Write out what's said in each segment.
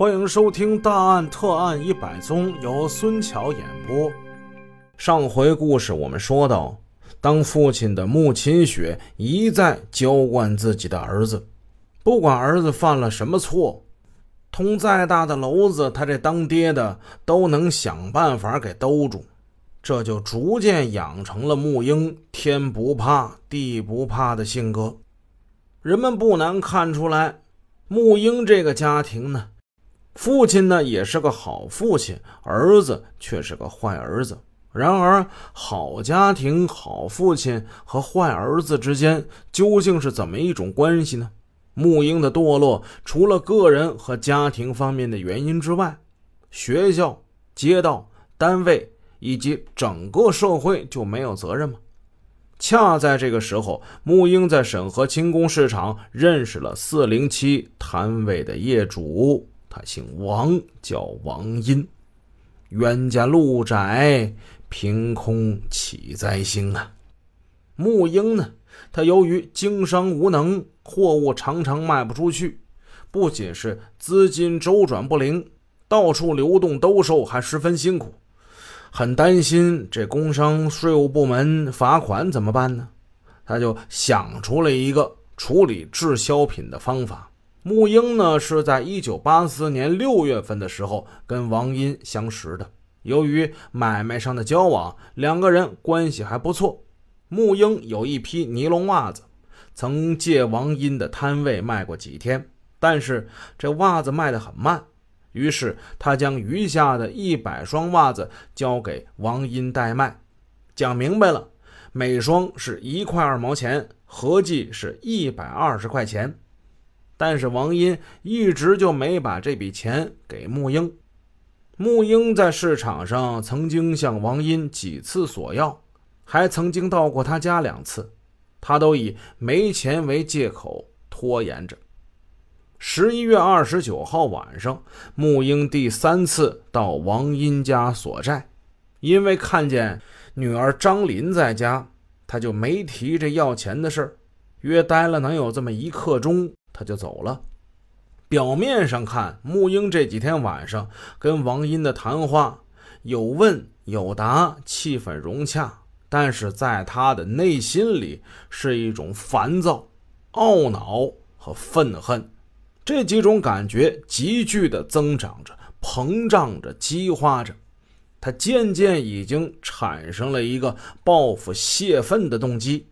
欢迎收听《大案特案一百宗》，由孙桥演播。上回故事我们说到，当父亲的穆秦雪一再娇惯自己的儿子，不管儿子犯了什么错，捅再大的篓子，他这当爹的都能想办法给兜住。这就逐渐养成了穆英天不怕地不怕的性格。人们不难看出来，穆英这个家庭呢。父亲呢也是个好父亲，儿子却是个坏儿子。然而，好家庭、好父亲和坏儿子之间究竟是怎么一种关系呢？穆英的堕落，除了个人和家庭方面的原因之外，学校、街道、单位以及整个社会就没有责任吗？恰在这个时候，穆英在沈河轻工市场认识了四零七摊位的业主。他姓王，叫王英。冤家路窄，凭空起灾星啊！穆英呢？他由于经商无能，货物常常卖不出去，不仅是资金周转不灵，到处流动兜售还十分辛苦，很担心这工商税务部门罚款怎么办呢？他就想出了一个处理滞销品的方法。穆英呢，是在一九八四年六月份的时候跟王英相识的。由于买卖上的交往，两个人关系还不错。穆英有一批尼龙袜子，曾借王英的摊位卖过几天，但是这袜子卖得很慢，于是他将余下的一百双袜子交给王英代卖，讲明白了，每双是一块二毛钱，合计是一百二十块钱。但是王英一直就没把这笔钱给穆英。穆英在市场上曾经向王英几次索要，还曾经到过他家两次，他都以没钱为借口拖延着。十一月二十九号晚上，穆英第三次到王英家索债，因为看见女儿张林在家，他就没提这要钱的事，约待了能有这么一刻钟。他就走了。表面上看，穆英这几天晚上跟王英的谈话有问有答，气氛融洽。但是在他的内心里是一种烦躁、懊恼和愤恨，这几种感觉急剧的增长着、膨胀着、激化着。他渐渐已经产生了一个报复泄愤的动机。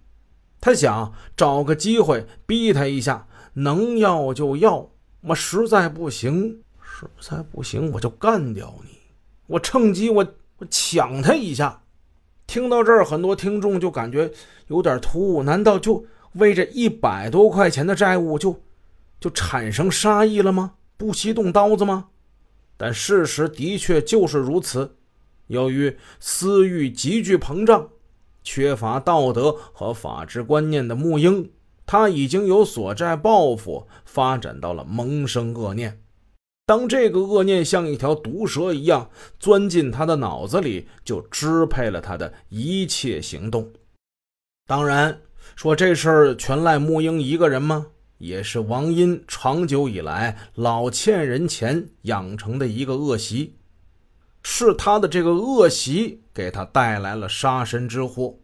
他想找个机会逼他一下。能要就要，我实在不行，实在不行我就干掉你。我趁机我我抢他一下。听到这儿，很多听众就感觉有点突兀。难道就为这一百多块钱的债务就就产生杀意了吗？不惜动刀子吗？但事实的确就是如此。由于私欲急剧膨胀，缺乏道德和法治观念的穆英。他已经由索债报复发展到了萌生恶念，当这个恶念像一条毒蛇一样钻进他的脑子里，就支配了他的一切行动。当然，说这事儿全赖穆英一个人吗？也是王英长久以来老欠人钱养成的一个恶习，是他的这个恶习给他带来了杀身之祸。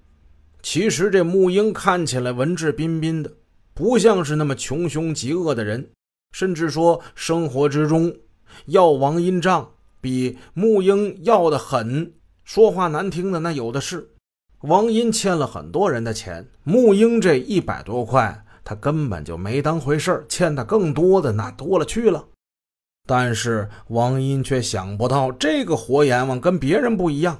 其实这穆英看起来文质彬彬的，不像是那么穷凶极恶的人，甚至说生活之中要王英账比穆英要的狠，说话难听的那有的是。王英欠了很多人的钱，穆英这一百多块他根本就没当回事欠的更多的那多了去了。但是王英却想不到，这个活阎王跟别人不一样，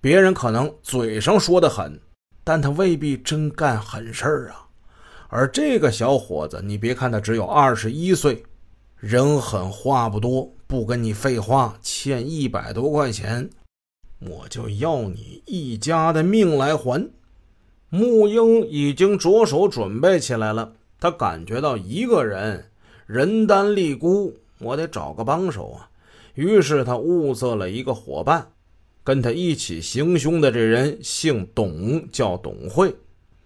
别人可能嘴上说的狠。但他未必真干狠事儿啊，而这个小伙子，你别看他只有二十一岁，人狠话不多，不跟你废话，欠一百多块钱，我就要你一家的命来还。穆英已经着手准备起来了，他感觉到一个人人单力孤，我得找个帮手啊，于是他物色了一个伙伴。跟他一起行凶的这人姓董，叫董慧。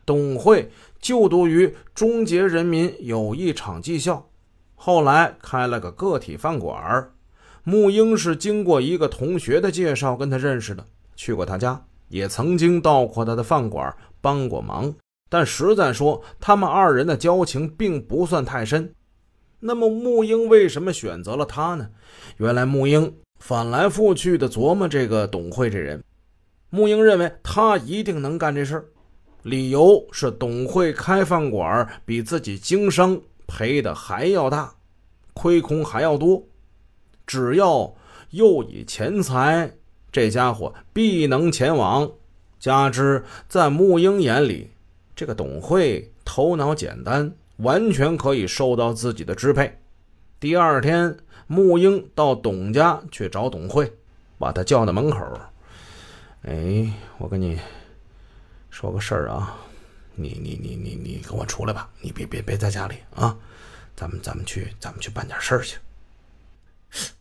董慧就读于中捷人民友谊场技校，后来开了个个体饭馆。穆英是经过一个同学的介绍跟他认识的，去过他家，也曾经到过他的饭馆帮过忙。但实在说，他们二人的交情并不算太深。那么穆英为什么选择了他呢？原来穆英翻来覆去的琢磨这个董慧这人，穆英认为他一定能干这事儿。理由是董慧开饭馆比自己经商赔的还要大，亏空还要多。只要诱以钱财，这家伙必能前往。加之在穆英眼里，这个董慧头脑简单，完全可以受到自己的支配。第二天，穆英到董家去找董慧，把他叫到门口。哎，我跟你说个事儿啊，你你你你你跟我出来吧，你别别别在家里啊，咱们咱们去咱们去办点事儿去。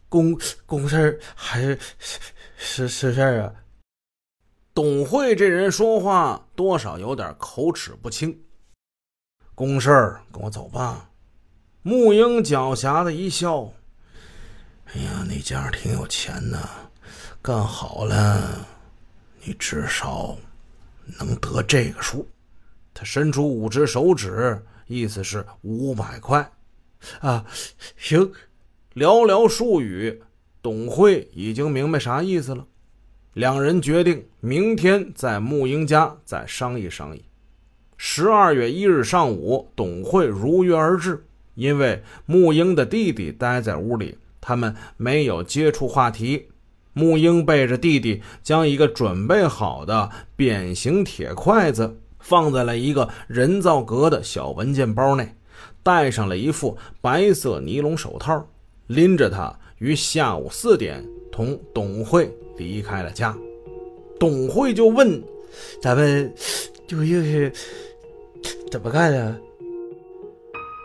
公公事还是是是事儿啊？董慧这人说话多少有点口齿不清。公事儿，跟我走吧。木英狡黠的一笑：“哎呀，那家挺有钱的，干好了，你至少能得这个数。”他伸出五只手指，意思是五百块。啊，行。寥寥数语，董慧已经明白啥意思了。两人决定明天在木英家再商议商议。十二月一日上午，董慧如约而至。因为木英的弟弟待在屋里，他们没有接触话题。木英背着弟弟，将一个准备好的扁形铁筷子放在了一个人造革的小文件包内，戴上了一副白色尼龙手套。拎着他于下午四点同董慧离开了家，董慧就问：“咱们究竟是怎么干的？”